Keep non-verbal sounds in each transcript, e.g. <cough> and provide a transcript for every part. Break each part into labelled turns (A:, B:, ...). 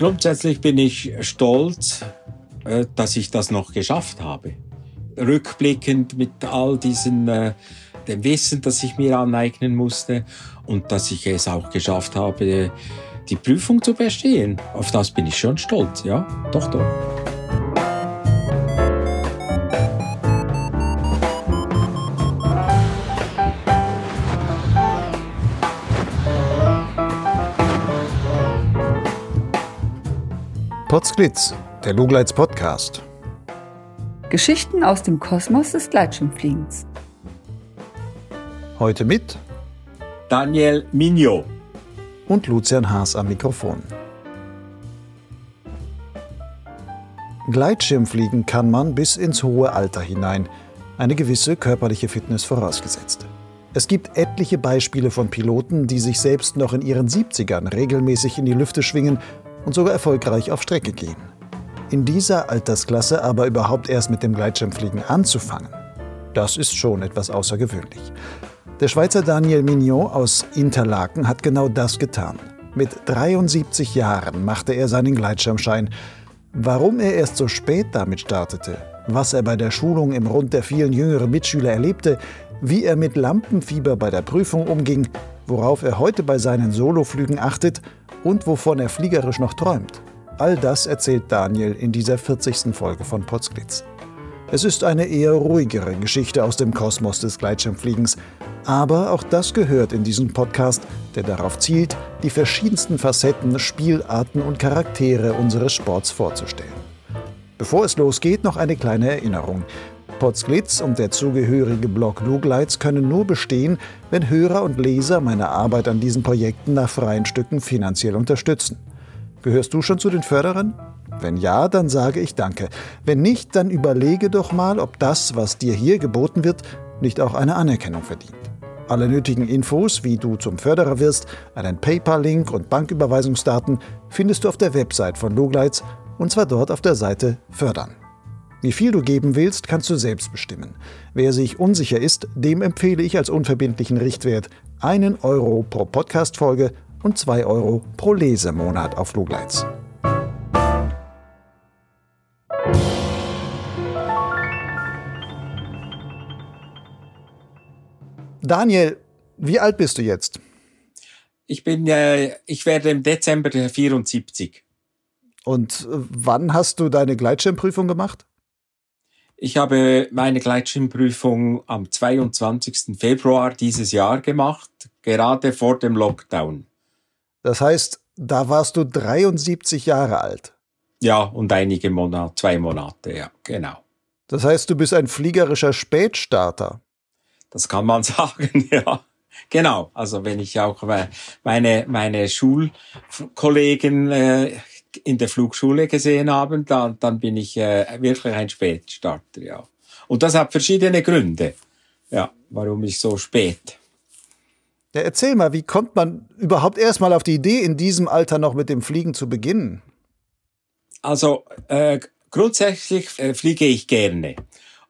A: Grundsätzlich bin ich stolz, äh, dass ich das noch geschafft habe. Rückblickend mit all diesen äh, dem Wissen, das ich mir aneignen musste und dass ich es auch geschafft habe, die Prüfung zu bestehen. Auf das bin ich schon stolz, ja, doch, doch.
B: Potsglitz, der Lugleits Podcast.
C: Geschichten aus dem Kosmos des Gleitschirmfliegens.
B: Heute mit
A: Daniel Mignot
B: und Lucian Haas am Mikrofon. Gleitschirmfliegen kann man bis ins hohe Alter hinein, eine gewisse körperliche Fitness vorausgesetzt. Es gibt etliche Beispiele von Piloten, die sich selbst noch in ihren 70ern regelmäßig in die Lüfte schwingen und sogar erfolgreich auf Strecke gehen. In dieser Altersklasse aber überhaupt erst mit dem Gleitschirmfliegen anzufangen, das ist schon etwas außergewöhnlich. Der Schweizer Daniel Mignon aus Interlaken hat genau das getan. Mit 73 Jahren machte er seinen Gleitschirmschein. Warum er erst so spät damit startete, was er bei der Schulung im Rund der vielen jüngeren Mitschüler erlebte, wie er mit Lampenfieber bei der Prüfung umging, worauf er heute bei seinen Soloflügen achtet und wovon er fliegerisch noch träumt. All das erzählt Daniel in dieser 40. Folge von Potsglitz. Es ist eine eher ruhigere Geschichte aus dem Kosmos des Gleitschirmfliegens, aber auch das gehört in diesen Podcast, der darauf zielt, die verschiedensten Facetten, Spielarten und Charaktere unseres Sports vorzustellen. Bevor es losgeht, noch eine kleine Erinnerung. Potsglitz und der zugehörige Blog Lugleits können nur bestehen, wenn Hörer und Leser meine Arbeit an diesen Projekten nach freien Stücken finanziell unterstützen. Gehörst du schon zu den Förderern? Wenn ja, dann sage ich Danke. Wenn nicht, dann überlege doch mal, ob das, was dir hier geboten wird, nicht auch eine Anerkennung verdient. Alle nötigen Infos, wie du zum Förderer wirst, einen PayPal-Link und Banküberweisungsdaten findest du auf der Website von Lugleits und zwar dort auf der Seite Fördern. Wie viel du geben willst, kannst du selbst bestimmen. Wer sich unsicher ist, dem empfehle ich als unverbindlichen Richtwert einen Euro pro Podcast-Folge und zwei Euro pro Lesemonat auf Flugleits. Daniel, wie alt bist du jetzt?
A: Ich bin, äh, ich werde im Dezember 74.
B: Und äh, wann hast du deine Gleitschirmprüfung gemacht?
A: Ich habe meine Gleitschirmprüfung am 22. Februar dieses Jahr gemacht, gerade vor dem Lockdown.
B: Das heißt, da warst du 73 Jahre alt.
A: Ja, und einige Monate, zwei Monate, ja, genau.
B: Das heißt, du bist ein fliegerischer Spätstarter.
A: Das kann man <laughs> sagen, ja. Genau, also wenn ich auch äh, meine, meine Schulkollegen äh, in der Flugschule gesehen haben, dann, dann bin ich äh, wirklich ein Spätstarter, ja. Und das hat verschiedene Gründe, ja, warum ich so spät.
B: Ja, erzähl mal, wie kommt man überhaupt erstmal auf die Idee, in diesem Alter noch mit dem Fliegen zu beginnen?
A: Also äh, grundsätzlich äh, fliege ich gerne.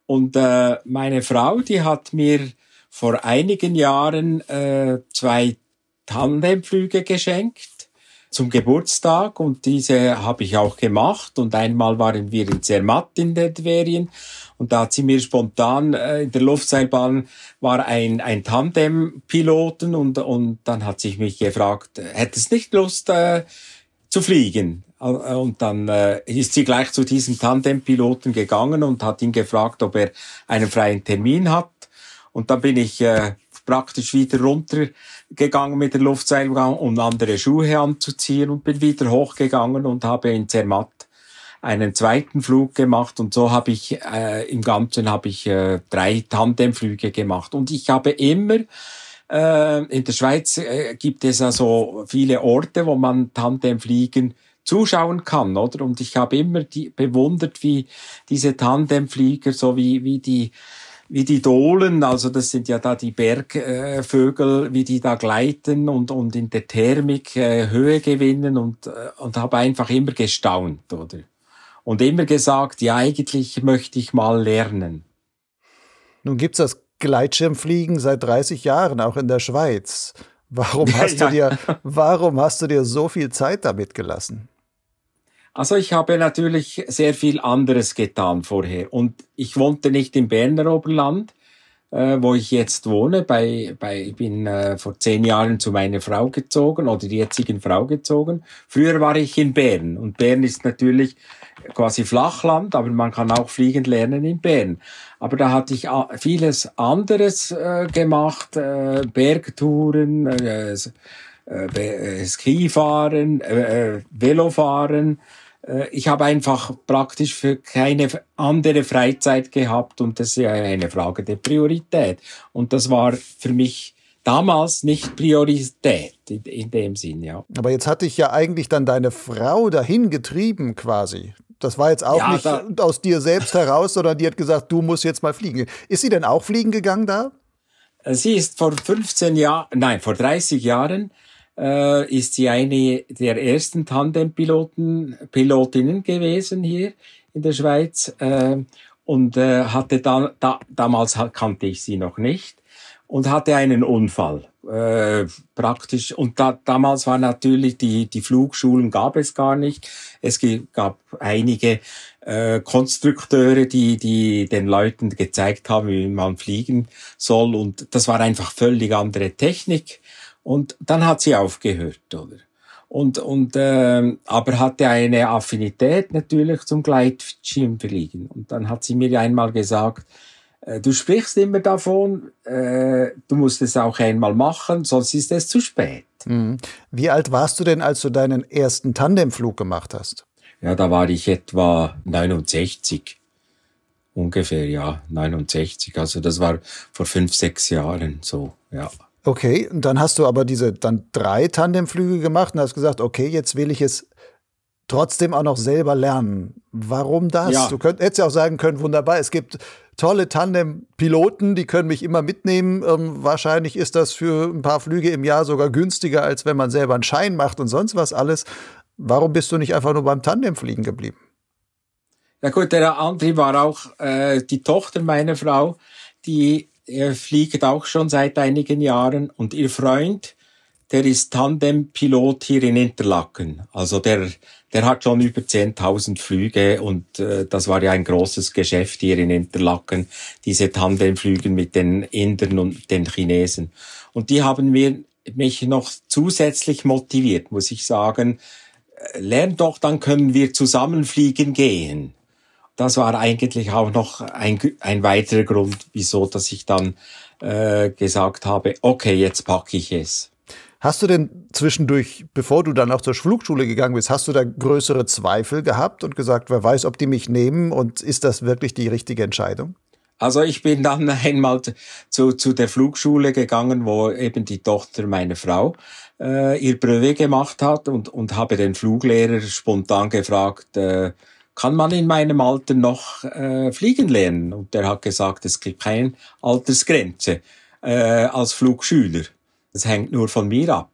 A: Und äh, meine Frau, die hat mir vor einigen Jahren äh, zwei Tandemflüge geschenkt zum Geburtstag und diese habe ich auch gemacht und einmal waren wir in Zermatt in den Ferien und da hat sie mir spontan äh, in der Luftseilbahn war ein ein Tandempiloten und und dann hat sich mich gefragt, hättest nicht Lust äh, zu fliegen? Äh, und dann äh, ist sie gleich zu diesem Tandempiloten gegangen und hat ihn gefragt, ob er einen freien Termin hat. Und dann bin ich äh, praktisch wieder runtergegangen mit der Luftseilbahn, um andere Schuhe anzuziehen und bin wieder hochgegangen und habe in Zermatt einen zweiten Flug gemacht und so habe ich äh, im Ganzen habe ich äh, drei Tandemflüge gemacht und ich habe immer äh, in der Schweiz äh, gibt es also viele Orte, wo man Tandemfliegen zuschauen kann, oder? Und ich habe immer die, bewundert, wie diese Tandemflieger, so wie, wie die wie die Dohlen, also das sind ja da die Bergvögel, äh, wie die da gleiten und, und in der Thermik äh, Höhe gewinnen und, äh, und habe einfach immer gestaunt, oder? Und immer gesagt, ja, eigentlich möchte ich mal lernen.
B: Nun gibt's das Gleitschirmfliegen seit 30 Jahren, auch in der Schweiz. Warum <laughs> hast, ja, du dir, warum hast du dir so viel Zeit damit gelassen?
A: Also ich habe natürlich sehr viel anderes getan vorher. Und ich wohnte nicht im Berner Oberland, äh, wo ich jetzt wohne. Bei, bei, ich bin äh, vor zehn Jahren zu meiner Frau gezogen oder die jetzigen Frau gezogen. Früher war ich in Bern und Bern ist natürlich quasi Flachland, aber man kann auch fliegend lernen in Bern. Aber da hatte ich vieles anderes äh, gemacht, äh, Bergtouren, äh, äh, Skifahren, äh, äh Velofahren, äh, ich habe einfach praktisch für keine andere Freizeit gehabt und das ist ja eine Frage der Priorität. Und das war für mich damals nicht Priorität in, in dem Sinn, ja.
B: Aber jetzt hatte ich ja eigentlich dann deine Frau dahin getrieben quasi. Das war jetzt auch ja, nicht aus dir selbst heraus, sondern die hat gesagt, du musst jetzt mal fliegen. Ist sie denn auch fliegen gegangen da?
A: Sie ist vor 15 Jahren, nein, vor 30 Jahren äh, ist sie eine der ersten Tandempiloten, Pilotinnen gewesen hier in der Schweiz. Äh, und äh, hatte da, da, damals kannte ich sie noch nicht und hatte einen Unfall. Äh, praktisch und da, damals war natürlich die die Flugschulen gab es gar nicht. Es gab einige äh, Konstrukteure die die den Leuten gezeigt haben wie man fliegen soll. Und das war einfach völlig andere Technik und dann hat sie aufgehört, oder? Und, und äh, aber hatte eine Affinität natürlich zum Gleitschirmfliegen. Und dann hat sie mir einmal gesagt, äh, du sprichst immer davon, äh, du musst es auch einmal machen, sonst ist es zu spät.
B: Mhm. Wie alt warst du denn, als du deinen ersten Tandemflug gemacht hast?
A: Ja, da war ich etwa 69. Ungefähr, ja, 69. Also das war vor fünf, sechs Jahren so, ja.
B: Okay, und dann hast du aber diese dann drei Tandemflüge gemacht und hast gesagt, okay, jetzt will ich es trotzdem auch noch selber lernen. Warum das? Ja. Du könnt, hättest ja auch sagen können, wunderbar, es gibt tolle Tandem-Piloten, die können mich immer mitnehmen. Ähm, wahrscheinlich ist das für ein paar Flüge im Jahr sogar günstiger, als wenn man selber einen Schein macht und sonst was alles. Warum bist du nicht einfach nur beim Tandemfliegen geblieben?
A: Ja gut, der Andri war auch äh, die Tochter meiner Frau, die er fliegt auch schon seit einigen Jahren und ihr Freund, der ist Tandempilot hier in Interlaken. Also der, der hat schon über 10.000 Flüge und äh, das war ja ein großes Geschäft hier in Interlaken, diese Tandemflüge mit den Indern und den Chinesen. Und die haben mir, mich noch zusätzlich motiviert, muss ich sagen. Äh, lern doch, dann können wir zusammen fliegen gehen das war eigentlich auch noch ein, ein weiterer Grund, wieso, dass ich dann äh, gesagt habe, okay, jetzt packe ich es.
B: Hast du denn zwischendurch, bevor du dann auch zur Flugschule gegangen bist, hast du da größere Zweifel gehabt und gesagt, wer weiß, ob die mich nehmen und ist das wirklich die richtige Entscheidung?
A: Also ich bin dann <laughs> einmal zu, zu der Flugschule gegangen, wo eben die Tochter meiner Frau äh, ihr Brevet gemacht hat und, und habe den Fluglehrer spontan gefragt, äh, kann man in meinem Alter noch äh, fliegen lernen? Und der hat gesagt, es gibt keine Altersgrenze äh, als Flugschüler. Das hängt nur von mir ab.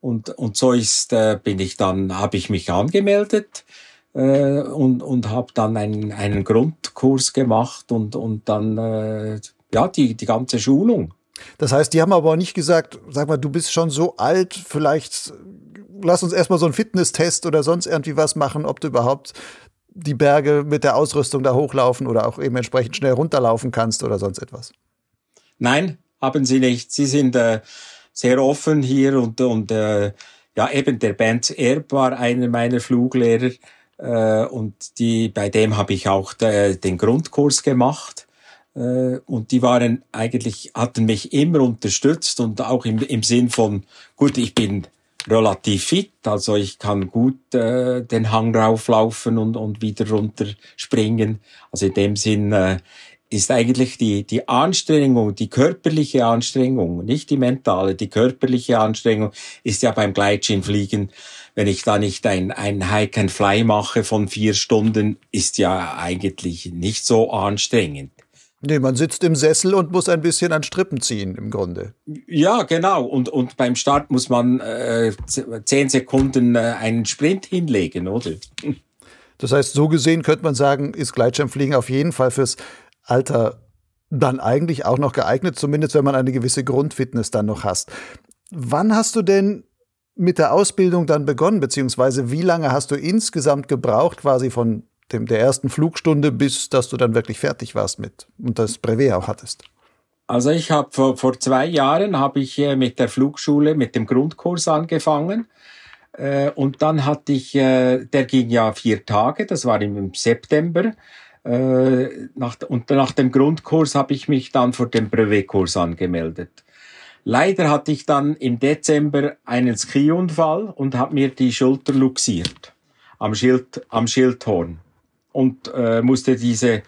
A: Und, und so ist, äh, bin ich dann, habe ich mich angemeldet äh, und, und habe dann einen, einen Grundkurs gemacht und, und dann äh, ja die, die ganze Schulung.
B: Das heißt, die haben aber nicht gesagt, sag mal, du bist schon so alt, vielleicht lass uns erstmal so einen Fitnesstest oder sonst irgendwie was machen, ob du überhaupt die Berge mit der Ausrüstung da hochlaufen oder auch eben entsprechend schnell runterlaufen kannst oder sonst etwas?
A: Nein, haben sie nicht. Sie sind äh, sehr offen hier und, und äh, ja, eben der Benz Erb war einer meiner Fluglehrer äh, und die, bei dem habe ich auch de, den Grundkurs gemacht. Äh, und die waren eigentlich, hatten mich immer unterstützt und auch im, im Sinn von, gut, ich bin relativ fit, also ich kann gut äh, den Hang rauflaufen und, und wieder runterspringen. Also in dem Sinn äh, ist eigentlich die, die Anstrengung, die körperliche Anstrengung, nicht die mentale, die körperliche Anstrengung ist ja beim Gleitschirmfliegen, wenn ich da nicht ein, ein Hike and Fly mache von vier Stunden, ist ja eigentlich nicht so anstrengend.
B: Nee, man sitzt im Sessel und muss ein bisschen an Strippen ziehen, im Grunde.
A: Ja, genau. Und, und beim Start muss man äh, zehn Sekunden äh, einen Sprint hinlegen, oder?
B: Das heißt, so gesehen könnte man sagen, ist Gleitschirmfliegen auf jeden Fall fürs Alter dann eigentlich auch noch geeignet, zumindest wenn man eine gewisse Grundfitness dann noch hast. Wann hast du denn mit der Ausbildung dann begonnen, beziehungsweise wie lange hast du insgesamt gebraucht, quasi von dem, der ersten Flugstunde, bis dass du dann wirklich fertig warst mit und das Brevet auch hattest?
A: Also ich habe vor, vor zwei Jahren habe ich äh, mit der Flugschule mit dem Grundkurs angefangen äh, und dann hatte ich, äh, der ging ja vier Tage, das war im September. Nach, und nach dem Grundkurs habe ich mich dann für den Brevetkurs angemeldet. Leider hatte ich dann im Dezember einen Skiunfall und habe mir die Schulter luxiert am Schild am Schildhorn und äh, musste diese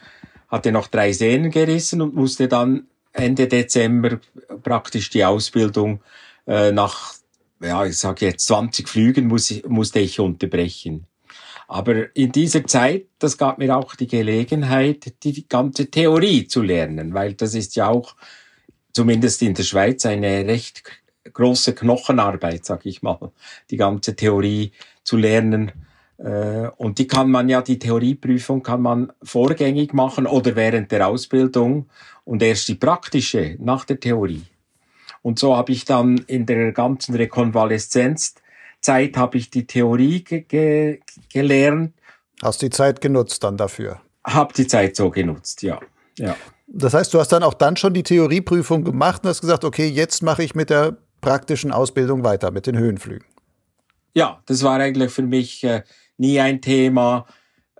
A: hatte noch drei Sehnen gerissen und musste dann Ende Dezember praktisch die Ausbildung äh, nach, ja, ich sage jetzt 20 Flügen muss ich, musste ich unterbrechen. Aber in dieser Zeit, das gab mir auch die Gelegenheit, die ganze Theorie zu lernen, weil das ist ja auch, zumindest in der Schweiz, eine recht große Knochenarbeit, sag ich mal, die ganze Theorie zu lernen. Äh, und die kann man ja, die Theorieprüfung kann man vorgängig machen oder während der Ausbildung und erst die praktische nach der Theorie. Und so habe ich dann in der ganzen Rekonvaleszenzzeit habe ich die Theorie ge ge gelernt.
B: Hast die Zeit genutzt dann dafür?
A: Hab die Zeit so genutzt, ja. ja.
B: Das heißt, du hast dann auch dann schon die Theorieprüfung gemacht und hast gesagt, okay, jetzt mache ich mit der praktischen Ausbildung weiter, mit den Höhenflügen.
A: Ja, das war eigentlich für mich äh, nie ein Thema.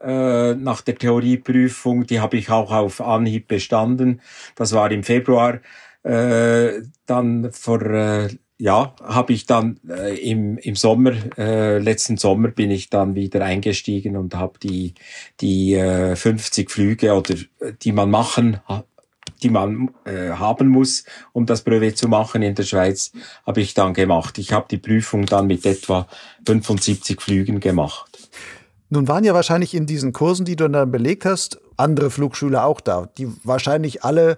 A: Äh, nach der Theorieprüfung, die habe ich auch auf Anhieb bestanden. Das war im Februar. Äh, dann vor äh, ja, habe ich dann äh, im, im Sommer, äh, letzten Sommer bin ich dann wieder eingestiegen und habe die, die äh, 50 Flüge oder die man machen, die man äh, haben muss, um das Brevet zu machen in der Schweiz, habe ich dann gemacht. Ich habe die Prüfung dann mit etwa 75 Flügen gemacht.
B: Nun waren ja wahrscheinlich in diesen Kursen, die du dann belegt hast, andere Flugschüler auch da, die wahrscheinlich alle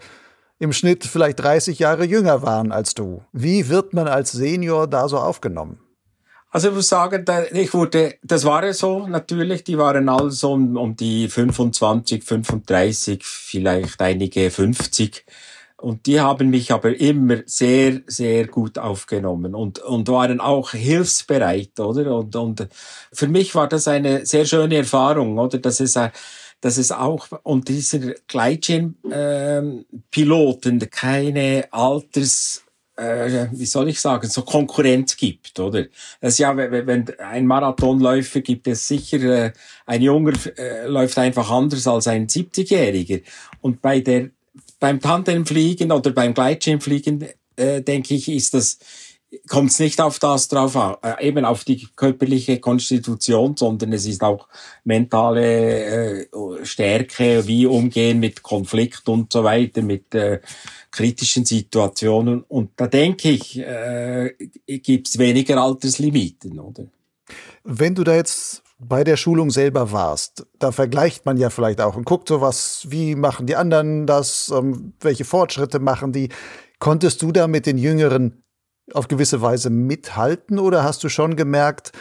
B: im Schnitt vielleicht 30 Jahre jünger waren als du. Wie wird man als Senior da so aufgenommen?
A: Also ich muss sagen, ich wurde, das war ja so natürlich, die waren alle so um, um die 25, 35, vielleicht einige 50. Und die haben mich aber immer sehr, sehr gut aufgenommen und, und waren auch hilfsbereit, oder? Und, und für mich war das eine sehr schöne Erfahrung, oder? Dass es, dass es auch und dieser Gleitschirm-Piloten ähm, keine Alters äh, wie soll ich sagen, so Konkurrenz gibt, oder? Das ist ja, wenn ein Marathonläufer gibt es sicher, äh, ein Junger äh, läuft einfach anders als ein 70-Jähriger. Und bei der beim Tandemfliegen oder beim Gleitschirmfliegen, äh, denke ich, ist das, kommt es nicht auf das drauf an, äh, eben auf die körperliche Konstitution, sondern es ist auch mentale äh, Stärke, wie umgehen mit Konflikt und so weiter, mit äh, kritischen Situationen. Und da denke ich, äh, gibt es weniger Alterslimiten, oder?
B: Wenn du da jetzt bei der Schulung selber warst, da vergleicht man ja vielleicht auch und guckt so was, wie machen die anderen das, ähm, welche Fortschritte machen die. Konntest du da mit den Jüngeren auf gewisse Weise mithalten oder hast du schon gemerkt,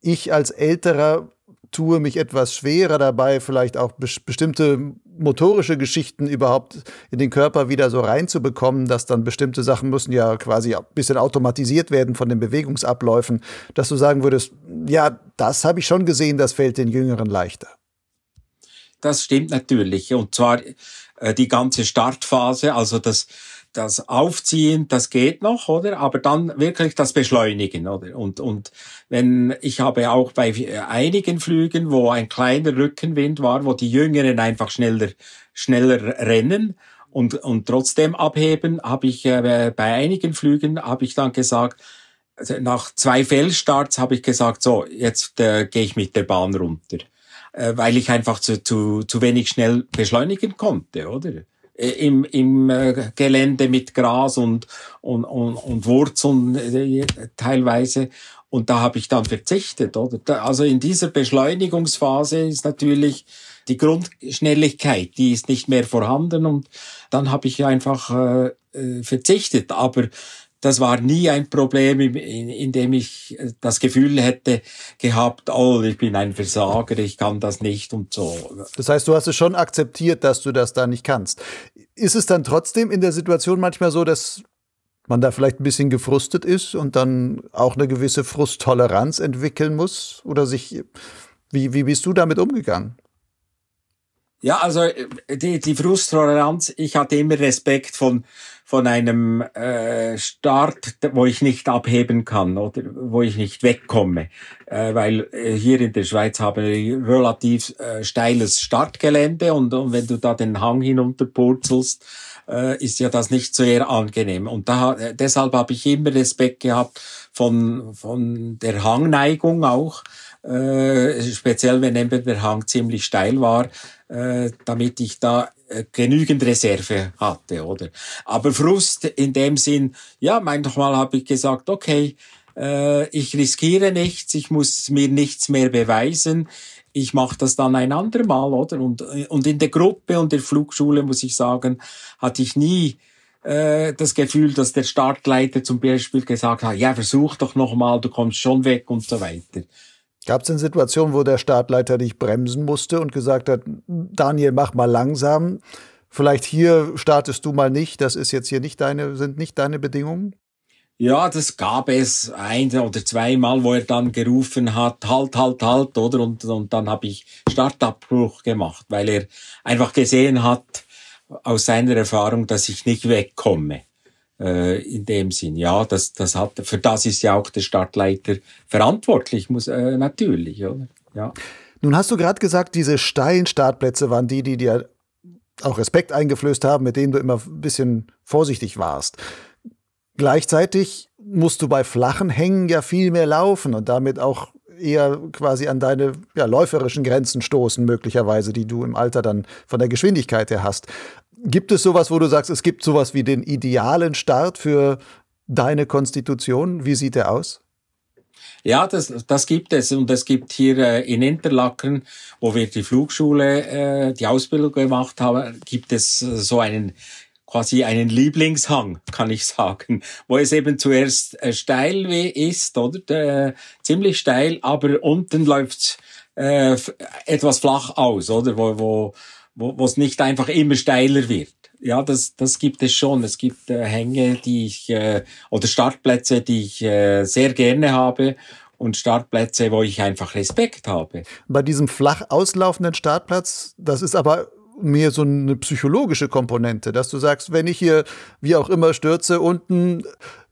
B: ich als Älterer tue mich etwas schwerer dabei, vielleicht auch bestimmte motorische Geschichten überhaupt in den Körper wieder so reinzubekommen, dass dann bestimmte Sachen müssen ja quasi ein bisschen automatisiert werden von den Bewegungsabläufen, dass du sagen würdest, ja, das habe ich schon gesehen, das fällt den Jüngeren leichter.
A: Das stimmt natürlich. Und zwar äh, die ganze Startphase, also das, das Aufziehen, das geht noch, oder? Aber dann wirklich das Beschleunigen, oder? Und, und wenn, ich habe auch bei einigen Flügen, wo ein kleiner Rückenwind war, wo die Jüngeren einfach schneller, schneller rennen und, und trotzdem abheben, habe ich, äh, bei einigen Flügen habe ich dann gesagt, also nach zwei Fehlstarts habe ich gesagt, so, jetzt äh, gehe ich mit der Bahn runter. Äh, weil ich einfach zu, zu, zu wenig schnell beschleunigen konnte, oder? Äh, im, im äh, Gelände mit Gras und, und, und, und Wurzeln äh, teilweise. Und da habe ich dann verzichtet, oder? Also in dieser Beschleunigungsphase ist natürlich die Grundschnelligkeit, die ist nicht mehr vorhanden und dann habe ich einfach äh, verzichtet. Aber das war nie ein Problem, in, in, dem ich das Gefühl hätte gehabt, oh, ich bin ein Versager, ich kann das nicht und so.
B: Das heißt, du hast es schon akzeptiert, dass du das da nicht kannst. Ist es dann trotzdem in der Situation manchmal so, dass man da vielleicht ein bisschen gefrustet ist und dann auch eine gewisse Frusttoleranz entwickeln muss? Oder sich, wie, wie bist du damit umgegangen?
A: Ja, also äh, die, die Frusttoleranz, ich hatte immer Respekt von, von einem äh, Start, wo ich nicht abheben kann oder wo ich nicht wegkomme. Äh, weil äh, hier in der Schweiz haben wir relativ äh, steiles Startgelände und, und wenn du da den Hang hinunterpurzelst, äh, ist ja das nicht sehr angenehm. Und da, äh, deshalb habe ich immer Respekt gehabt von, von der Hangneigung auch, äh, speziell wenn eben der Hang ziemlich steil war, äh, damit ich da äh, genügend Reserve hatte, oder? Aber Frust in dem Sinn, ja, manchmal habe ich gesagt, okay, äh, ich riskiere nichts, ich muss mir nichts mehr beweisen, ich mache das dann ein andermal, oder? Und, und in der Gruppe und der Flugschule, muss ich sagen, hatte ich nie äh, das Gefühl, dass der Startleiter zum Beispiel gesagt hat, ja, versuch doch nochmal, du kommst schon weg und so weiter.
B: Gab es denn Situationen, wo der Startleiter dich bremsen musste und gesagt hat, Daniel, mach mal langsam, vielleicht hier startest du mal nicht, das ist jetzt hier nicht deine, sind nicht deine Bedingungen?
A: Ja, das gab es ein oder zweimal, wo er dann gerufen hat, halt, halt, halt, oder? Und, und dann habe ich Startabbruch gemacht, weil er einfach gesehen hat, aus seiner Erfahrung, dass ich nicht wegkomme. Äh, in dem Sinn, ja, das, das hat, für das ist ja auch der Startleiter verantwortlich, muss, äh, natürlich, oder? Ja.
B: Nun hast du gerade gesagt, diese steilen Startplätze waren die, die dir auch Respekt eingeflößt haben, mit denen du immer ein bisschen vorsichtig warst. Gleichzeitig musst du bei flachen Hängen ja viel mehr laufen und damit auch eher quasi an deine ja, läuferischen Grenzen stoßen, möglicherweise, die du im Alter dann von der Geschwindigkeit her hast. Gibt es sowas, wo du sagst, es gibt sowas wie den idealen Start für deine Konstitution? Wie sieht der aus?
A: Ja, das, das gibt es. Und es gibt hier äh, in Interlaken, wo wir die Flugschule, äh, die Ausbildung gemacht haben, gibt es äh, so einen quasi einen Lieblingshang, kann ich sagen, <laughs> wo es eben zuerst äh, steil ist, oder? Äh, ziemlich steil, aber unten läuft äh, etwas flach aus, oder? Wo, wo, wo, wo es nicht einfach immer steiler wird. Ja, das, das gibt es schon. Es gibt äh, Hänge, die ich, äh, oder Startplätze, die ich äh, sehr gerne habe und Startplätze, wo ich einfach Respekt habe.
B: Bei diesem flach auslaufenden Startplatz, das ist aber mehr so eine psychologische Komponente, dass du sagst, wenn ich hier wie auch immer stürze, unten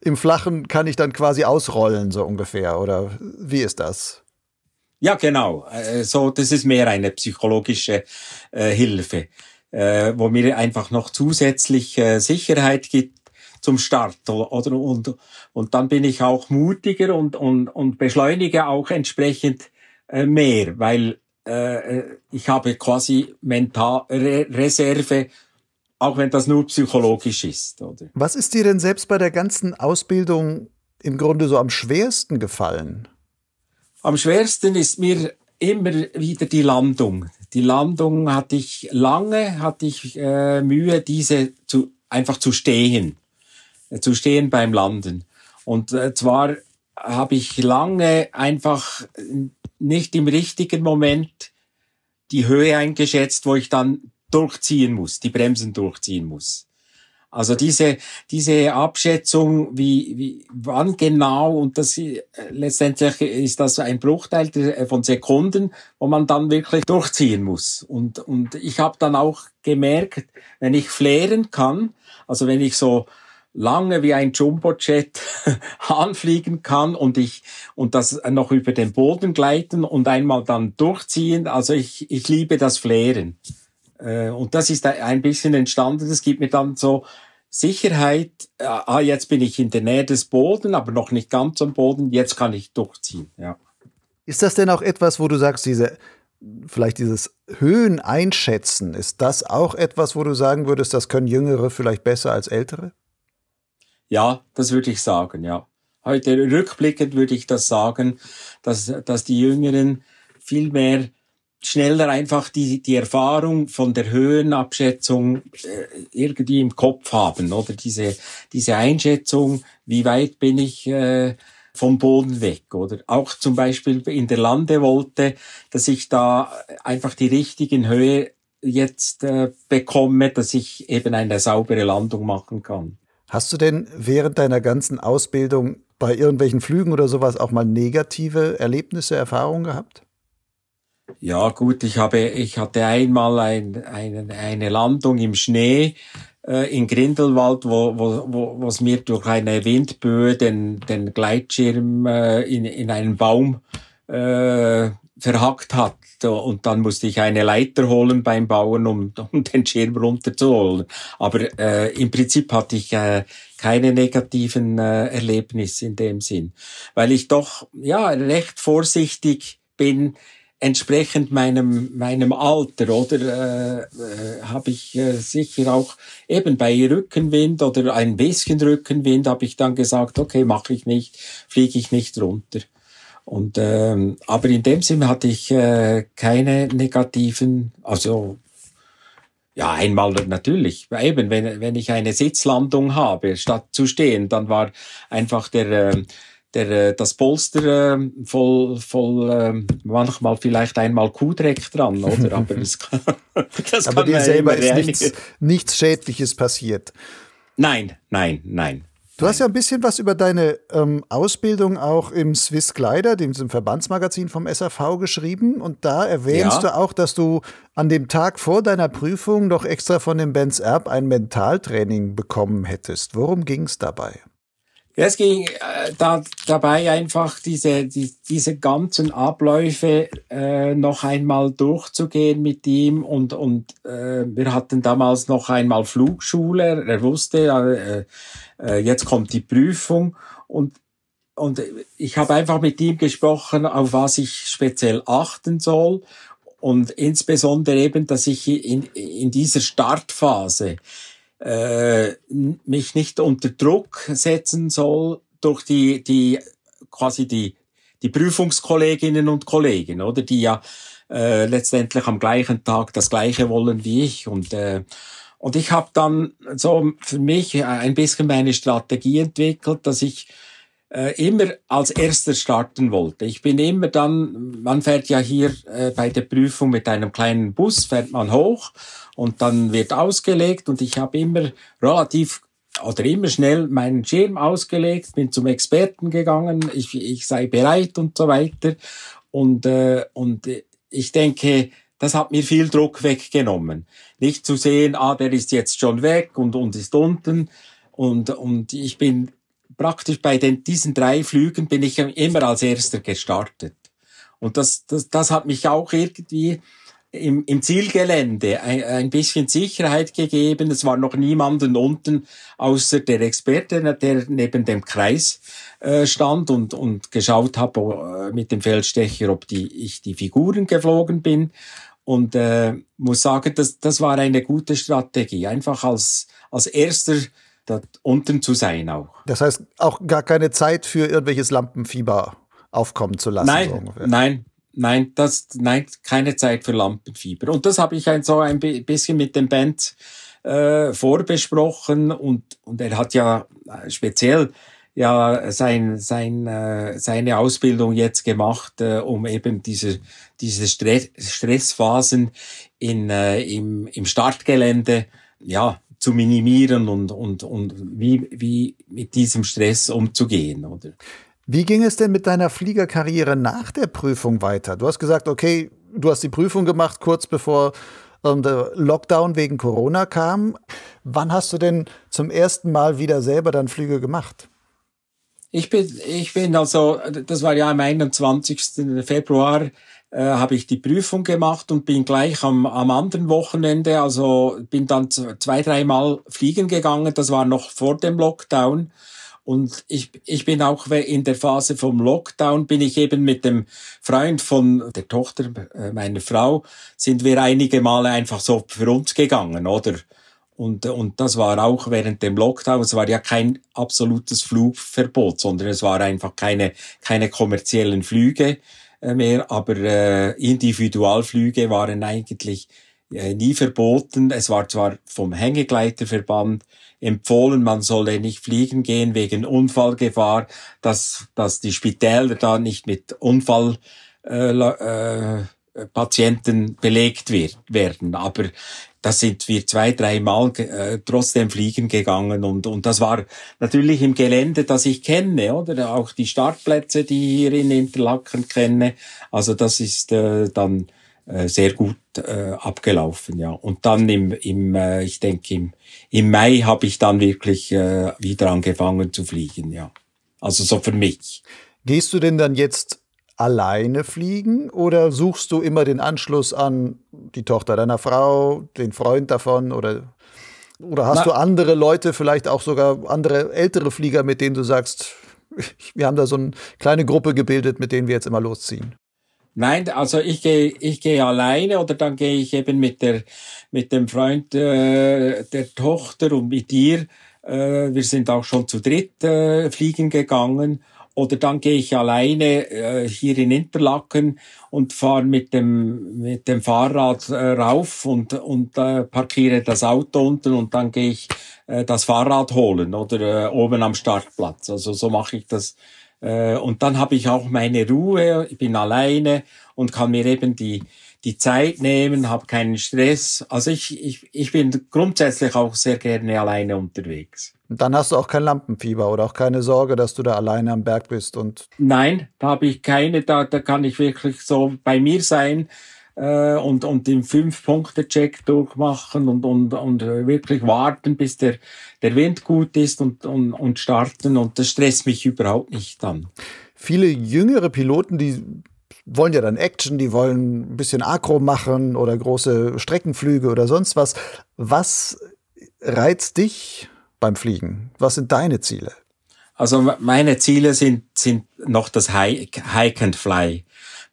B: im Flachen kann ich dann quasi ausrollen, so ungefähr. Oder wie ist das?
A: Ja, genau. Äh, so, das ist mehr eine psychologische äh, Hilfe, äh, wo mir einfach noch zusätzlich Sicherheit gibt zum Start oder und und dann bin ich auch mutiger und und und beschleunige auch entsprechend mehr, weil äh, ich habe quasi Mental Re Reserve, auch wenn das nur psychologisch ist. Oder?
B: Was ist dir denn selbst bei der ganzen Ausbildung im Grunde so am schwersten gefallen?
A: Am schwersten ist mir immer wieder die Landung. Die Landung hatte ich lange, hatte ich äh, Mühe, diese zu, einfach zu stehen, äh, zu stehen beim Landen. Und äh, zwar habe ich lange einfach nicht im richtigen Moment die Höhe eingeschätzt, wo ich dann durchziehen muss, die Bremsen durchziehen muss. Also diese, diese Abschätzung, wie, wie, wann genau, und das äh, letztendlich ist das ein Bruchteil von Sekunden, wo man dann wirklich durchziehen muss. Und, und ich habe dann auch gemerkt, wenn ich flären kann, also wenn ich so lange wie ein Jumbojet <laughs> anfliegen kann und ich und das noch über den Boden gleiten und einmal dann durchziehen. Also ich, ich liebe das Flären. Äh, und das ist ein bisschen entstanden. Das gibt mir dann so Sicherheit. Äh, ah, jetzt bin ich in der Nähe des Boden, aber noch nicht ganz am Boden. Jetzt kann ich durchziehen. Ja.
B: Ist das denn auch etwas, wo du sagst, diese vielleicht dieses Höhen einschätzen, ist das auch etwas, wo du sagen würdest, das können Jüngere vielleicht besser als Ältere?
A: Ja, das würde ich sagen, ja. Heute rückblickend würde ich das sagen, dass, dass die Jüngeren viel mehr schneller einfach die, die Erfahrung von der Höhenabschätzung äh, irgendwie im Kopf haben, oder diese, diese Einschätzung, wie weit bin ich äh, vom Boden weg, oder auch zum Beispiel in der Landewolte, dass ich da einfach die richtigen Höhe jetzt äh, bekomme, dass ich eben eine saubere Landung machen kann.
B: Hast du denn während deiner ganzen Ausbildung bei irgendwelchen Flügen oder sowas auch mal negative Erlebnisse, Erfahrungen gehabt?
A: Ja, gut, ich habe, ich hatte einmal ein, eine, eine Landung im Schnee äh, in Grindelwald, wo, wo, wo, wo es mir durch eine Windböe den, den Gleitschirm äh, in, in einen Baum äh, verhackt hat. Und dann musste ich eine Leiter holen beim Bauen, um, um <laughs> den Schirm runterzuholen. Aber äh, im Prinzip hatte ich äh, keine negativen äh, Erlebnisse in dem Sinn, weil ich doch ja recht vorsichtig bin entsprechend meinem meinem Alter oder äh, äh, habe ich äh, sicher auch eben bei Rückenwind oder ein bisschen Rückenwind habe ich dann gesagt okay mache ich nicht fliege ich nicht runter und ähm, aber in dem Sinne hatte ich äh, keine negativen also ja, einmal natürlich. Eben, wenn, wenn ich eine Sitzlandung habe, statt zu stehen, dann war einfach der, ähm, der, äh, das Polster äh, voll, voll äh, manchmal vielleicht einmal Kuhdreck dran, oder? <laughs>
B: Aber, das kann, das Aber dir selber ist nichts, nichts Schädliches passiert.
A: Nein, nein, nein.
B: Du hast ja ein bisschen was über deine ähm, Ausbildung auch im Swiss Glider, dem Verbandsmagazin vom SAV, geschrieben. Und da erwähnst ja. du auch, dass du an dem Tag vor deiner Prüfung noch extra von dem Benz Erb ein Mentaltraining bekommen hättest. Worum ging es dabei?
A: Es ging äh, da, dabei einfach diese, die, diese ganzen Abläufe äh, noch einmal durchzugehen mit ihm und, und äh, wir hatten damals noch einmal Flugschule. Er wusste, äh, äh, jetzt kommt die Prüfung und und ich habe einfach mit ihm gesprochen, auf was ich speziell achten soll und insbesondere eben, dass ich in, in dieser Startphase äh, mich nicht unter Druck setzen soll durch die, die quasi die, die Prüfungskolleginnen und Kollegen, oder? Die ja äh, letztendlich am gleichen Tag das Gleiche wollen wie ich. Und äh, und ich habe dann so für mich ein bisschen meine Strategie entwickelt, dass ich immer als erster starten wollte. Ich bin immer dann, man fährt ja hier äh, bei der Prüfung mit einem kleinen Bus, fährt man hoch und dann wird ausgelegt und ich habe immer relativ oder immer schnell meinen Schirm ausgelegt, bin zum Experten gegangen, ich, ich sei bereit und so weiter. Und, äh, und ich denke, das hat mir viel Druck weggenommen. Nicht zu sehen, ah, der ist jetzt schon weg und, und ist unten. Und, und ich bin praktisch bei den, diesen drei Flügen bin ich immer als erster gestartet. Und das, das, das hat mich auch irgendwie im, im Zielgelände ein, ein bisschen Sicherheit gegeben. Es war noch niemanden unten, außer der Experte, der neben dem Kreis äh, stand und, und geschaut habe äh, mit dem Feldstecher, ob die, ich die Figuren geflogen bin. Und äh, muss sagen, das, das war eine gute Strategie. Einfach als, als erster dort unten zu sein auch.
B: Das heißt, auch gar keine Zeit für irgendwelches Lampenfieber aufkommen zu lassen.
A: Nein, so nein, nein, das, nein, keine Zeit für Lampenfieber. Und das habe ich ein, so ein bisschen mit dem Band äh, vorbesprochen und, und er hat ja äh, speziell ja sein, sein, äh, seine Ausbildung jetzt gemacht, äh, um eben diese, diese Stress, Stressphasen in, äh, im, im Startgelände ja, zu minimieren und, und, und wie, wie mit diesem Stress umzugehen, oder?
B: Wie ging es denn mit deiner Fliegerkarriere nach der Prüfung weiter? Du hast gesagt, okay, du hast die Prüfung gemacht kurz bevor ähm, der Lockdown wegen Corona kam. Wann hast du denn zum ersten Mal wieder selber dann Flüge gemacht?
A: Ich bin, ich bin also, das war ja am 21. Februar, äh, habe ich die Prüfung gemacht und bin gleich am, am anderen Wochenende, also bin dann zwei, dreimal fliegen gegangen. Das war noch vor dem Lockdown. Und ich, ich bin auch in der Phase vom Lockdown, bin ich eben mit dem Freund von der Tochter äh, meiner Frau, sind wir einige Male einfach so für uns gegangen, oder? Und, und das war auch während dem Lockdown, es war ja kein absolutes Flugverbot, sondern es war einfach keine, keine kommerziellen Flüge mehr, aber äh, Individualflüge waren eigentlich äh, nie verboten. Es war zwar vom Hängegleiterverband empfohlen, man solle nicht fliegen gehen wegen Unfallgefahr, dass, dass die Spitäler da nicht mit Unfall äh, äh, Patienten belegt werden. Aber da sind wir zwei, dreimal äh, trotzdem fliegen gegangen und, und das war natürlich im Gelände, das ich kenne, oder auch die Startplätze, die ich hier in Interlaken kenne. Also das ist äh, dann äh, sehr gut äh, abgelaufen, ja. Und dann im, im äh, ich denke im, im Mai habe ich dann wirklich äh, wieder angefangen zu fliegen, ja. Also so für mich.
B: Gehst du denn dann jetzt alleine fliegen oder suchst du immer den Anschluss an die Tochter deiner Frau, den Freund davon oder oder hast Na, du andere Leute, vielleicht auch sogar andere ältere Flieger, mit denen du sagst, <laughs> wir haben da so eine kleine Gruppe gebildet, mit denen wir jetzt immer losziehen?
A: Nein, also ich gehe ich gehe alleine oder dann gehe ich eben mit der mit dem Freund äh, der Tochter und mit dir. Äh, wir sind auch schon zu dritt äh, fliegen gegangen oder dann gehe ich alleine äh, hier in Interlaken und fahre mit dem, mit dem Fahrrad äh, rauf und, und äh, parkiere das Auto unten und dann gehe ich äh, das Fahrrad holen oder äh, oben am Startplatz. Also so mache ich das. Äh, und dann habe ich auch meine Ruhe, ich bin alleine und kann mir eben die, die Zeit nehmen, habe keinen Stress. Also ich, ich, ich bin grundsätzlich auch sehr gerne alleine unterwegs.
B: Und dann hast du auch kein Lampenfieber oder auch keine Sorge, dass du da alleine am Berg bist und.
A: Nein, da habe ich keine, da, da kann ich wirklich so bei mir sein äh, und, und den Fünf-Punkte-Check durchmachen und, und, und wirklich warten, bis der, der Wind gut ist und, und, und starten und das stresst mich überhaupt nicht dann.
B: Viele jüngere Piloten, die wollen ja dann Action, die wollen ein bisschen Akro machen oder große Streckenflüge oder sonst was. Was reizt dich beim Fliegen? Was sind deine Ziele?
A: Also meine Ziele sind, sind noch das Hike, and Fly.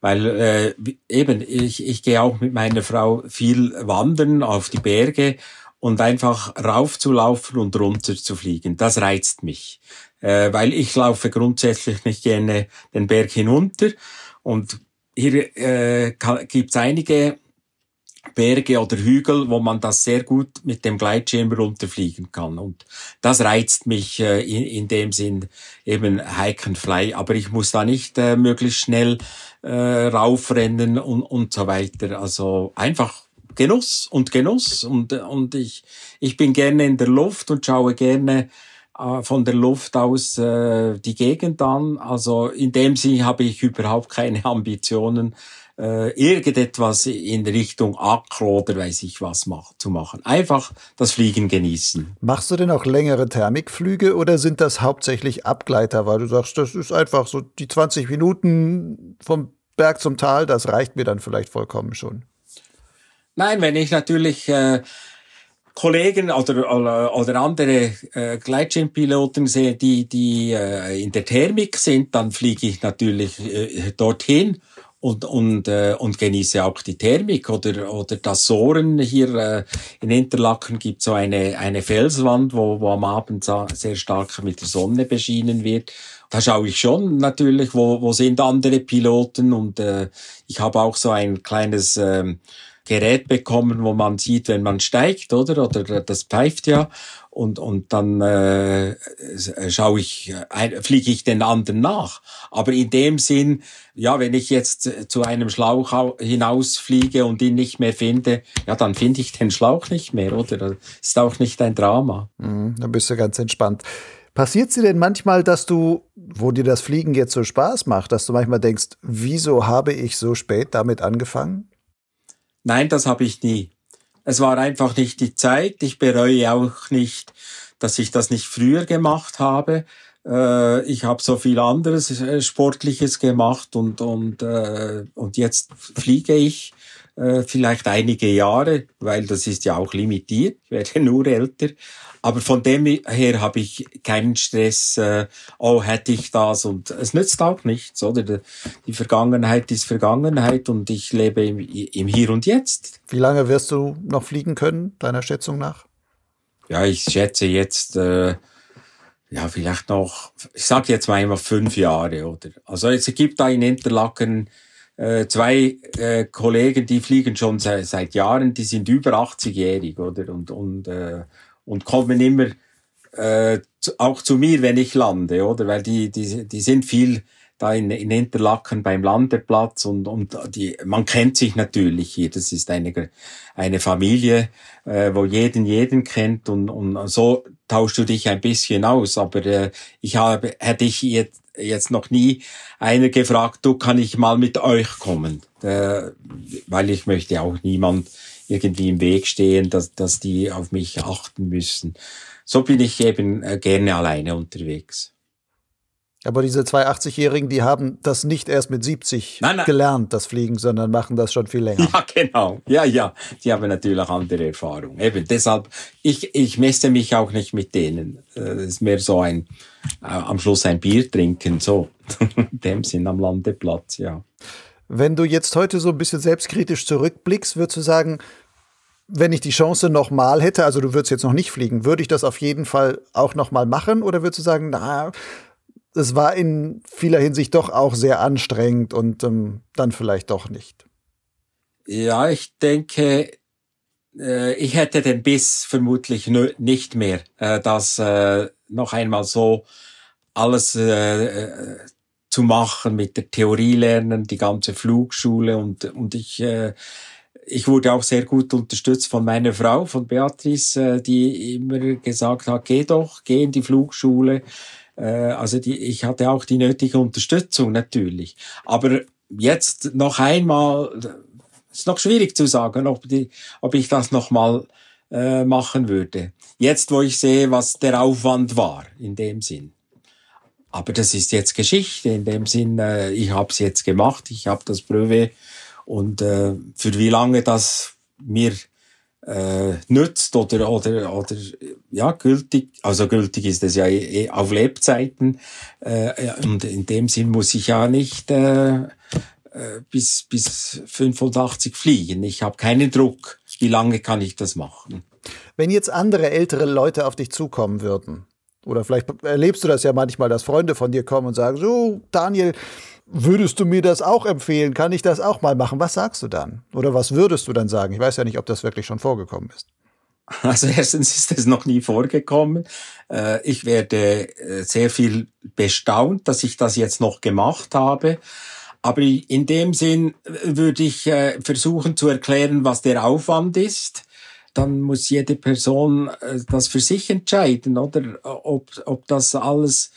A: Weil äh, eben, ich, ich gehe auch mit meiner Frau viel wandern auf die Berge und einfach raufzulaufen und runter zu fliegen. Das reizt mich. Äh, weil ich laufe grundsätzlich nicht gerne den Berg hinunter und hier äh, gibt es einige Berge oder Hügel, wo man das sehr gut mit dem Gleitschirm runterfliegen kann. Und das reizt mich äh, in, in dem Sinn eben Hike and Fly. Aber ich muss da nicht äh, möglichst schnell äh, raufrennen und, und so weiter. Also einfach Genuss und Genuss. Und, und ich, ich bin gerne in der Luft und schaue gerne von der Luft aus äh, die Gegend an. Also in dem Sinne habe ich überhaupt keine <laughs> Ambitionen, äh, irgendetwas in Richtung Akro oder weiß ich was mach, zu machen. Einfach das Fliegen genießen.
B: Machst du denn auch längere Thermikflüge oder sind das hauptsächlich Abgleiter, weil du sagst, das ist einfach so die 20 Minuten vom Berg zum Tal, das reicht mir dann vielleicht vollkommen schon?
A: Nein, wenn ich natürlich äh, Kollegen oder, oder, oder andere äh, Gleitschirmpiloten sehe, die, die äh, in der Thermik sind, dann fliege ich natürlich äh, dorthin und, und, äh, und genieße auch die Thermik oder, oder das Sohren. Hier äh, in Interlaken gibt so eine, eine Felswand, wo, wo am Abend sehr stark mit der Sonne beschienen wird. Da schaue ich schon natürlich, wo, wo sind andere Piloten und äh, ich habe auch so ein kleines... Äh, Gerät bekommen, wo man sieht, wenn man steigt, oder? Oder das pfeift ja. Und, und dann äh, schaue ich, äh, fliege ich den anderen nach. Aber in dem Sinn, ja, wenn ich jetzt zu einem Schlauch hinausfliege und ihn nicht mehr finde, ja, dann finde ich den Schlauch nicht mehr, oder? Das ist auch nicht ein Drama.
B: Mhm, dann bist du ganz entspannt. Passiert sie denn manchmal, dass du, wo dir das Fliegen jetzt so Spaß macht, dass du manchmal denkst, wieso habe ich so spät damit angefangen?
A: Nein, das habe ich nie. Es war einfach nicht die Zeit. Ich bereue auch nicht, dass ich das nicht früher gemacht habe. Äh, ich habe so viel anderes äh, Sportliches gemacht und, und, äh, und jetzt fliege ich vielleicht einige Jahre, weil das ist ja auch limitiert. Ich werde <laughs> nur älter. Aber von dem her habe ich keinen Stress, äh, oh, hätte ich das und es nützt auch nichts, oder? Die Vergangenheit ist Vergangenheit und ich lebe im, im Hier und Jetzt.
B: Wie lange wirst du noch fliegen können, deiner Schätzung nach?
A: Ja, ich schätze jetzt, äh, ja, vielleicht noch, ich sage jetzt mal immer fünf Jahre, oder? Also es gibt da in Interlaken äh, zwei äh, Kollegen, die fliegen schon seit, seit Jahren, die sind über 80-jährig, oder? Und, und äh, und kommen immer äh, auch zu mir, wenn ich lande, oder? Weil die, die, die sind viel da in, in Interlaken beim Landeplatz und, und die, man kennt sich natürlich hier. Das ist eine, eine Familie, äh, wo jeden jeden kennt und, und so tauschst du dich ein bisschen aus. Aber äh, ich habe, hätte ich jetzt, jetzt noch nie einer gefragt, du kann ich mal mit euch kommen, äh, weil ich möchte auch niemand irgendwie im Weg stehen, dass, dass die auf mich achten müssen. So bin ich eben äh, gerne alleine unterwegs.
B: Aber diese zwei 80-Jährigen, die haben das nicht erst mit 70 nein, nein. gelernt, das Fliegen, sondern machen das schon viel länger. <laughs>
A: Ja, genau. Ja, ja. Die haben natürlich andere Erfahrungen. Eben deshalb, ich, ich messe mich auch nicht mit denen. Äh, das ist mehr so ein, äh, am Schluss ein Bier trinken, so. <laughs> In dem Sinn am Landeplatz, ja.
B: Wenn du jetzt heute so ein bisschen selbstkritisch zurückblickst, würdest du sagen, wenn ich die Chance nochmal hätte, also du würdest jetzt noch nicht fliegen, würde ich das auf jeden Fall auch nochmal machen? Oder würdest du sagen, na, es war in vieler Hinsicht doch auch sehr anstrengend und ähm, dann vielleicht doch nicht?
A: Ja, ich denke, äh, ich hätte den Biss vermutlich nicht mehr, äh, das äh, noch einmal so alles äh, äh, zu machen mit der Theorie lernen, die ganze Flugschule und, und ich äh, ich wurde auch sehr gut unterstützt von meiner Frau, von Beatrice, äh, die immer gesagt hat, geh doch, geh in die Flugschule. Äh, also die, ich hatte auch die nötige Unterstützung natürlich. Aber jetzt noch einmal, ist noch schwierig zu sagen, ob, die, ob ich das noch mal äh, machen würde. Jetzt, wo ich sehe, was der Aufwand war, in dem Sinn. Aber das ist jetzt Geschichte, in dem Sinn, äh, ich habe es jetzt gemacht, ich habe das Brevet und äh, für wie lange das mir äh, nützt oder, oder, oder ja, gültig, also gültig ist es ja eh, eh auf Lebzeiten. Äh, und in dem Sinn muss ich ja nicht äh, äh bis, bis 85 fliegen. Ich habe keinen Druck. Wie lange kann ich das machen?
B: Wenn jetzt andere ältere Leute auf dich zukommen würden, oder vielleicht erlebst du das ja manchmal, dass Freunde von dir kommen und sagen, so, Daniel, Würdest du mir das auch empfehlen? Kann ich das auch mal machen? Was sagst du dann? Oder was würdest du dann sagen? Ich weiß ja nicht, ob das wirklich schon vorgekommen ist. <laughs>
A: Also erstens ist es noch nie vorgekommen. Äh, ich werde äh, sehr viel bestaunt, dass ich das jetzt noch gemacht habe. Aber in dem Sinn äh, würde ich versuchen zu erklären, was der Aufwand ist. Dann muss jede Person das für sich entscheiden, oder ob, ob das alles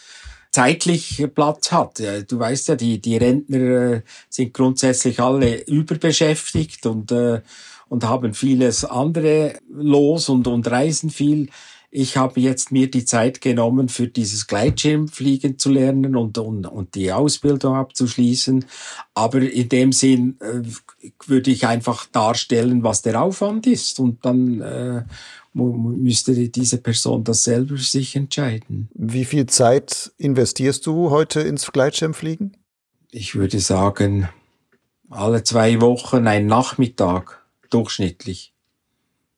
A: zeitlich Platz hat. Du weißt ja, die, die Rentner äh, sind grundsätzlich alle überbeschäftigt und, äh, und haben vieles andere los und, und reisen viel. Ich habe jetzt mir die Zeit genommen, für dieses Gleitschirmfliegen zu lernen und, und, und die Ausbildung abzuschließen. Aber in dem Sinn äh, würde ich einfach darstellen, was der Aufwand ist. Und dann äh, müsste diese Person das selber sich entscheiden.
B: Wie viel Zeit investierst du heute ins Gleitschirmfliegen?
A: Ich würde sagen, alle zwei Wochen ein Nachmittag durchschnittlich.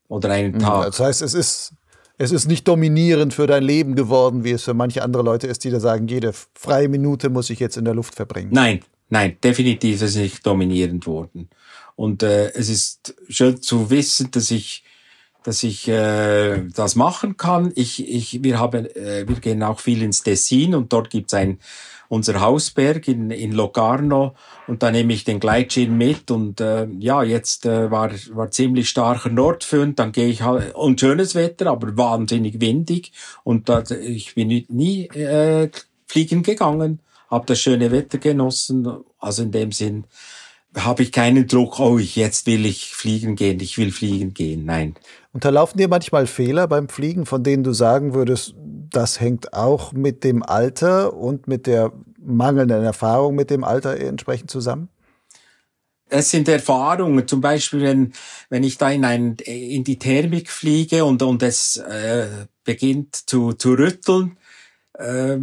A: Oder einen hm, Tag.
B: Das heißt, es ist, es ist nicht dominierend für dein Leben geworden, wie es für manche andere Leute ist, die da sagen, jede freie Minute muss ich jetzt in der Luft verbringen.
A: Nein, nein, definitiv ist es nicht dominierend worden. Und äh, es ist schön zu wissen, dass ich dass ich äh, das machen kann. Ich, ich, wir haben, äh, wir gehen auch viel ins Tessin und dort gibt's ein unser Hausberg in, in Locarno. Und da nehme ich den Gleitschirm mit und äh, ja, jetzt äh, war, war ziemlich starker Nordföhn, dann gehe ich halt, und schönes Wetter, aber wahnsinnig windig. Und da, ich bin nie äh, fliegen gegangen, habe das schöne Wetter genossen, also in dem Sinn habe ich keinen Druck, oh, jetzt will ich fliegen gehen, ich will fliegen gehen, nein.
B: Unterlaufen dir manchmal Fehler beim Fliegen, von denen du sagen würdest, das hängt auch mit dem Alter und mit der mangelnden Erfahrung mit dem Alter entsprechend zusammen?
A: Es sind Erfahrungen, zum Beispiel, wenn, wenn ich da in, ein, in die Thermik fliege und, und es äh, beginnt zu, zu rütteln, äh,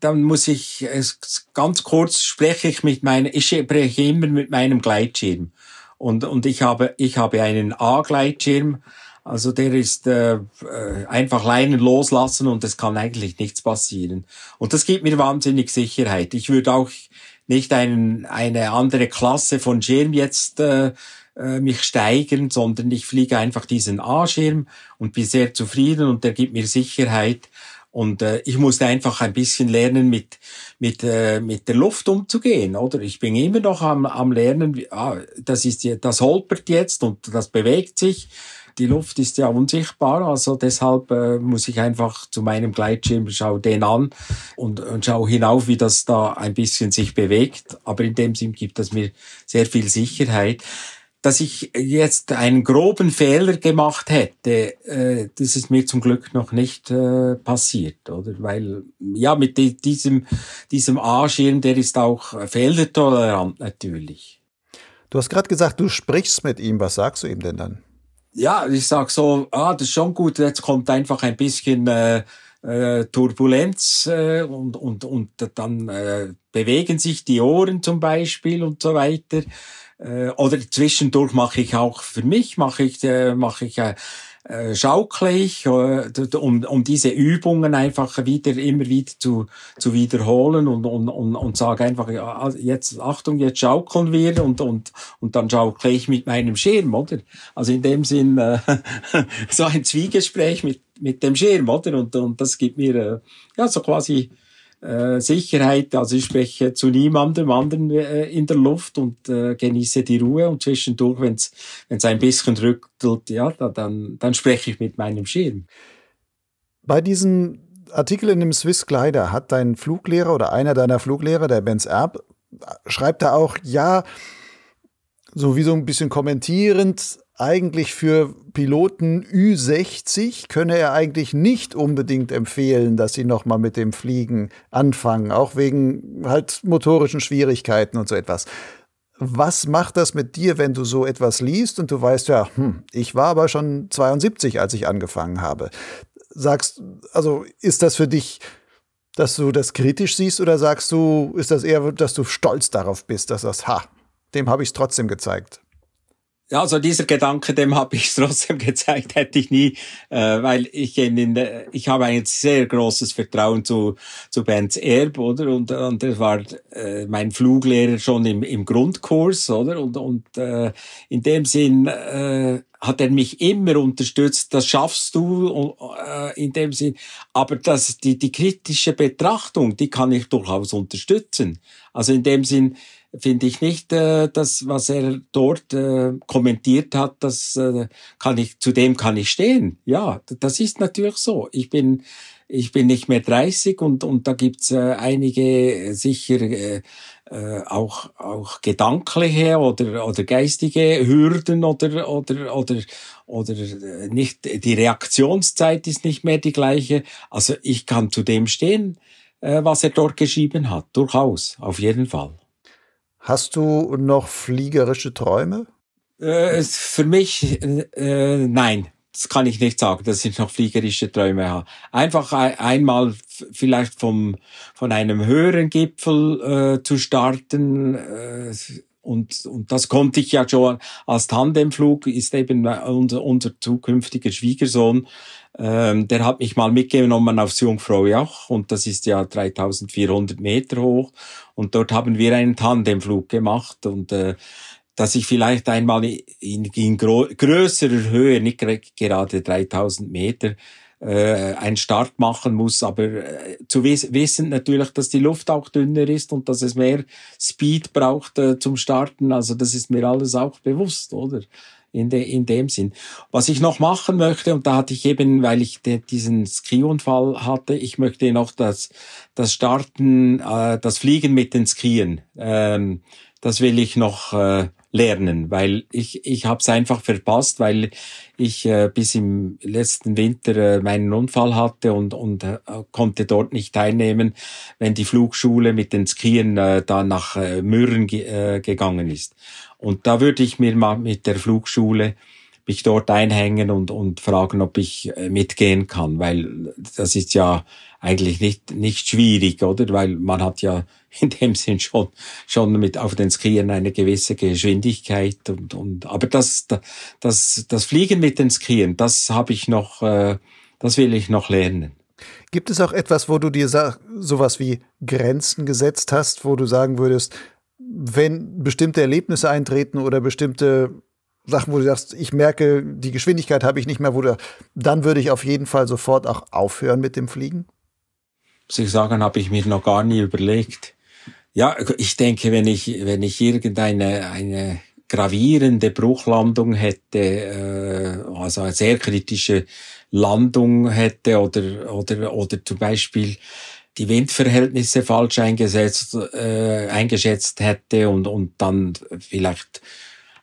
A: dann muss ich, es, ganz kurz spreche ich mit meinem, ich spreche immer mit meinem Gleitschirm. Und, und ich habe, ich habe einen A-Gleitschirm, also der ist äh, äh, einfach Leinen loslassen und es kann eigentlich nichts passieren. Und das gibt mir wahnsinnig Sicherheit. Ich würde auch nicht einen, eine andere Klasse von Schirm jetzt äh, äh, mich steigern, sondern ich fliege einfach diesen A-Schirm und bin sehr zufrieden und der gibt mir Sicherheit. Und äh, ich musste einfach ein bisschen lernen, mit, mit, äh, mit der Luft umzugehen, oder? Ich bin immer noch am, am Lernen, ah, das ist, das holpert jetzt und das bewegt sich. Die Luft ist ja unsichtbar, also deshalb äh, muss ich einfach zu meinem Gleitschirm, schau den an und, und schau hinauf, wie das da ein bisschen sich bewegt. Aber in dem Sinn gibt es mir sehr viel Sicherheit dass ich jetzt einen groben Fehler gemacht hätte, äh, das ist mir zum Glück noch nicht äh, passiert, oder? Weil ja mit die, diesem diesem A-Schirm, der ist auch fehlertolerant natürlich.
B: Du hast gerade gesagt, du sprichst mit ihm. Was sagst du ihm denn dann?
A: Ja, ich sag so, ah, das ist schon gut. Jetzt kommt einfach ein bisschen äh, äh, Turbulenz äh, und und und dann äh, bewegen sich die Ohren zum Beispiel und so weiter. Äh, oder zwischendurch mache ich auch für mich, mache ich, äh, mache ich äh, äh schaukle ich, äh, um, um diese Übungen einfach wieder, immer wieder zu, zu wiederholen und, und, und, und sage einfach, also jetzt, Achtung, jetzt schaukeln wir und, und, und dann schaukle ich mit meinem Schirm, oder? Also in dem Sinn, äh, <laughs> so ein Zwiegespräch mit, mit dem Schirm, oder? Und, und das gibt mir, äh, ja, so quasi, äh, Sicherheit. Also ich spreche zu niemandem anderen äh, in der Luft und äh, genieße die Ruhe und zwischendurch, wenn es ein bisschen drückt, ja, dann, dann spreche ich mit meinem Schirm.
B: Bei diesen Artikel in dem Swiss Glider hat dein Fluglehrer oder einer deiner Fluglehrer, der Benz Erb, schreibt da auch, ja, so wie so ein bisschen kommentierend, eigentlich für Piloten Ü60 könne er eigentlich nicht unbedingt empfehlen, dass sie nochmal mit dem Fliegen anfangen, auch wegen halt motorischen Schwierigkeiten und so etwas. Was macht das mit dir, wenn du so etwas liest und du weißt, ja, hm, ich war aber schon 72, als ich angefangen habe? Sagst, also ist das für dich, dass du das kritisch siehst oder sagst du, ist das eher, dass du stolz darauf bist, dass das, ha, dem habe ich es trotzdem gezeigt?
A: Ja, also dieser Gedanke, dem habe ich trotzdem gezeigt, hätte ich nie, äh, weil ich in der, ich habe ein sehr großes Vertrauen zu zu Benz Erb, oder und und er war äh, mein Fluglehrer schon im im Grundkurs, oder und und äh, in dem Sinn äh, hat er mich immer unterstützt. Das schaffst du äh, in dem Sinn, aber das die die kritische Betrachtung, die kann ich durchaus unterstützen. Also in dem Sinn finde ich nicht, äh, das, was er dort äh, kommentiert hat, das äh, kann ich, zu dem kann ich stehen. Ja, das ist natürlich so. Ich bin, ich bin nicht mehr 30 und, und da gibt's äh, einige sicher äh, äh, auch, auch gedankliche oder, oder geistige Hürden oder, oder, oder, oder äh, nicht, die Reaktionszeit ist nicht mehr die gleiche. Also ich kann zu dem stehen, äh, was er dort geschrieben hat. Durchaus, auf jeden Fall.
B: Hast du noch fliegerische Träume?
A: Äh, für mich, äh, nein. Das kann ich nicht sagen, dass ich noch fliegerische Träume habe. Einfach einmal vielleicht vom, von einem höheren Gipfel äh, zu starten. Äh, und, und das konnte ich ja schon als Tandemflug, ist eben unser, unser zukünftiger Schwiegersohn ähm, der hat mich mal mitgenommen aufs Jungfraujoch und das ist ja 3400 Meter hoch und dort haben wir einen Tandemflug gemacht und äh, dass ich vielleicht einmal in, in größerer Höhe, nicht gerade 3000 Meter, äh, einen Start machen muss, aber äh, zu wiss wissen natürlich, dass die Luft auch dünner ist und dass es mehr Speed braucht äh, zum Starten. Also das ist mir alles auch bewusst, oder? In, de, in dem Sinn. Was ich noch machen möchte, und da hatte ich eben, weil ich de, diesen Skiunfall hatte, ich möchte noch das, das Starten, äh, das Fliegen mit den Skien, ähm, das will ich noch äh, lernen, weil ich, ich habe es einfach verpasst, weil ich äh, bis im letzten Winter äh, meinen Unfall hatte und, und äh, konnte dort nicht teilnehmen, wenn die Flugschule mit den Skien äh, da nach äh, Mürren ge äh, gegangen ist. Und da würde ich mir mal mit der Flugschule mich dort einhängen und, und fragen, ob ich äh, mitgehen kann, weil das ist ja eigentlich nicht, nicht schwierig, oder? Weil man hat ja <laughs> in dem Sinn schon, schon mit auf den Skiern eine gewisse Geschwindigkeit und, und, aber das, das, das Fliegen mit den Skiern, das habe ich noch, äh, das will ich noch lernen.
B: Gibt es auch etwas, wo du dir sowas wie Grenzen gesetzt hast, wo du sagen würdest, wenn bestimmte Erlebnisse eintreten oder bestimmte Sachen, wo du sagst, ich merke, die Geschwindigkeit habe ich nicht mehr, wo du, dann würde ich auf jeden Fall sofort auch aufhören mit dem Fliegen?
A: muss ich sagen, habe ich mir noch gar nie überlegt. Ja, ich denke, wenn ich, wenn ich irgendeine eine gravierende Bruchlandung hätte, äh, also eine sehr kritische Landung hätte oder, oder, oder zum Beispiel die Windverhältnisse falsch eingesetzt, äh, eingeschätzt hätte und, und dann vielleicht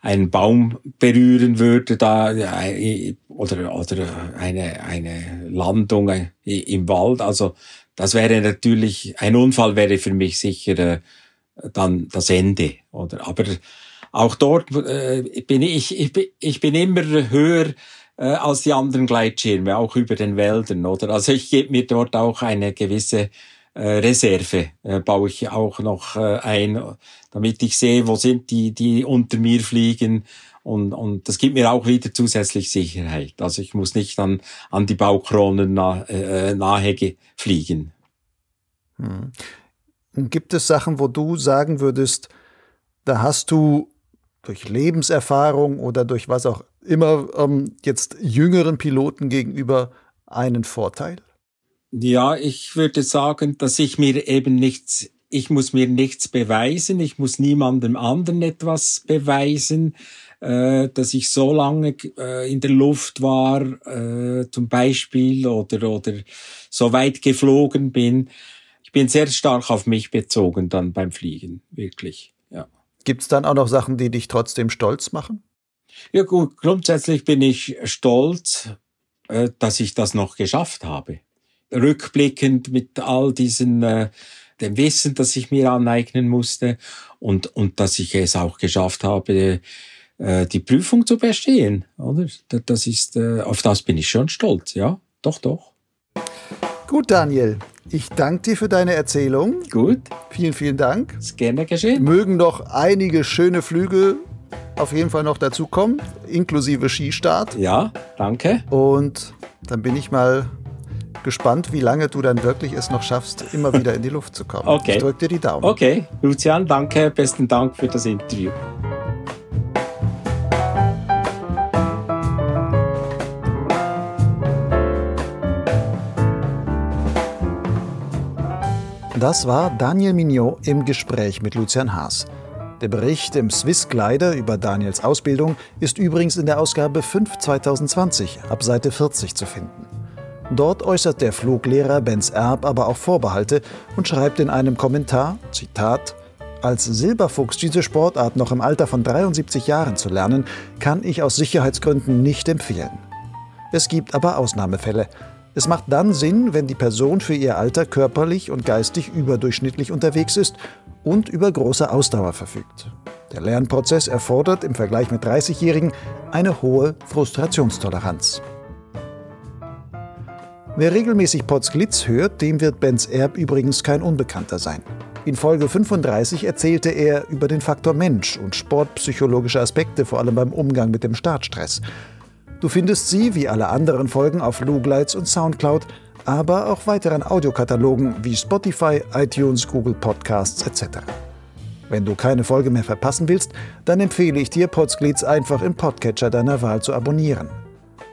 A: einen Baum berühren würde da äh, oder oder eine eine Landung äh, im Wald. Also das wäre natürlich ein Unfall wäre für mich sicher äh, dann das Ende oder? Aber auch dort äh, bin ich, ich ich bin immer höher äh, als die anderen Gleitschirme auch über den Wäldern oder also ich gebe mir dort auch eine gewisse äh, Reserve äh, baue ich auch noch ein, damit ich sehe, wo sind die, die unter mir fliegen. Und, und das gibt mir auch wieder zusätzlich Sicherheit. Also ich muss nicht an, an die Baukronen äh, nahe fliegen.
B: Hm. Gibt es Sachen, wo du sagen würdest, da hast du durch Lebenserfahrung oder durch was auch immer ähm, jetzt jüngeren Piloten gegenüber einen Vorteil?
A: Ja, ich würde sagen, dass ich mir eben nichts, ich muss mir nichts beweisen, ich muss niemandem anderen etwas beweisen, äh, dass ich so lange äh, in der Luft war, äh, zum Beispiel, oder, oder so weit geflogen bin. Ich bin sehr stark auf mich bezogen dann beim Fliegen, wirklich, ja.
B: Gibt's dann auch noch Sachen, die dich trotzdem stolz machen?
A: Ja gut, grundsätzlich bin ich stolz, äh, dass ich das noch geschafft habe rückblickend mit all diesen äh, dem Wissen, das ich mir aneignen musste und und dass ich es auch geschafft habe, äh, die Prüfung zu bestehen, oder? Das ist auf das bin ich schon stolz, ja, doch, doch.
B: Gut, Daniel. Ich danke dir für deine Erzählung.
A: Gut.
B: Vielen, vielen Dank.
A: Ist gerne geschehen.
B: Mögen noch einige schöne Flüge auf jeden Fall noch dazukommen, inklusive Skistart.
A: Ja, danke.
B: Und dann bin ich mal gespannt, wie lange du dann wirklich es noch schaffst, immer <laughs> wieder in die Luft zu kommen.
A: Okay.
B: Ich drücke dir die Daumen.
A: Okay, Lucian, danke, besten Dank für das Interview.
B: Das war Daniel Mignot im Gespräch mit Lucian Haas. Der Bericht im Swiss Glider über Daniels Ausbildung ist übrigens in der Ausgabe 5 2020 ab Seite 40 zu finden. Dort äußert der Fluglehrer Benz Erb aber auch Vorbehalte und schreibt in einem Kommentar, Zitat, als Silberfuchs diese Sportart noch im Alter von 73 Jahren zu lernen, kann ich aus Sicherheitsgründen nicht empfehlen. Es gibt aber Ausnahmefälle. Es macht dann Sinn, wenn die Person für ihr Alter körperlich und geistig überdurchschnittlich unterwegs ist und über große Ausdauer verfügt. Der Lernprozess erfordert im Vergleich mit 30-Jährigen eine hohe Frustrationstoleranz. Wer regelmäßig Potsglitz hört, dem wird Benz Erb übrigens kein Unbekannter sein. In Folge 35 erzählte er über den Faktor Mensch und sportpsychologische Aspekte, vor allem beim Umgang mit dem Startstress. Du findest sie, wie alle anderen Folgen, auf Lugleitz und Soundcloud, aber auch weiteren Audiokatalogen wie Spotify, iTunes, Google Podcasts etc. Wenn du keine Folge mehr verpassen willst, dann empfehle ich dir, Potsglitz einfach im Podcatcher deiner Wahl zu abonnieren.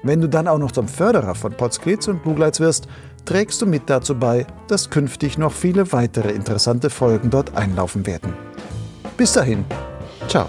B: Wenn du dann auch noch zum Förderer von Potsglitz und Bluglights wirst, trägst du mit dazu bei, dass künftig noch viele weitere interessante Folgen dort einlaufen werden. Bis dahin, ciao.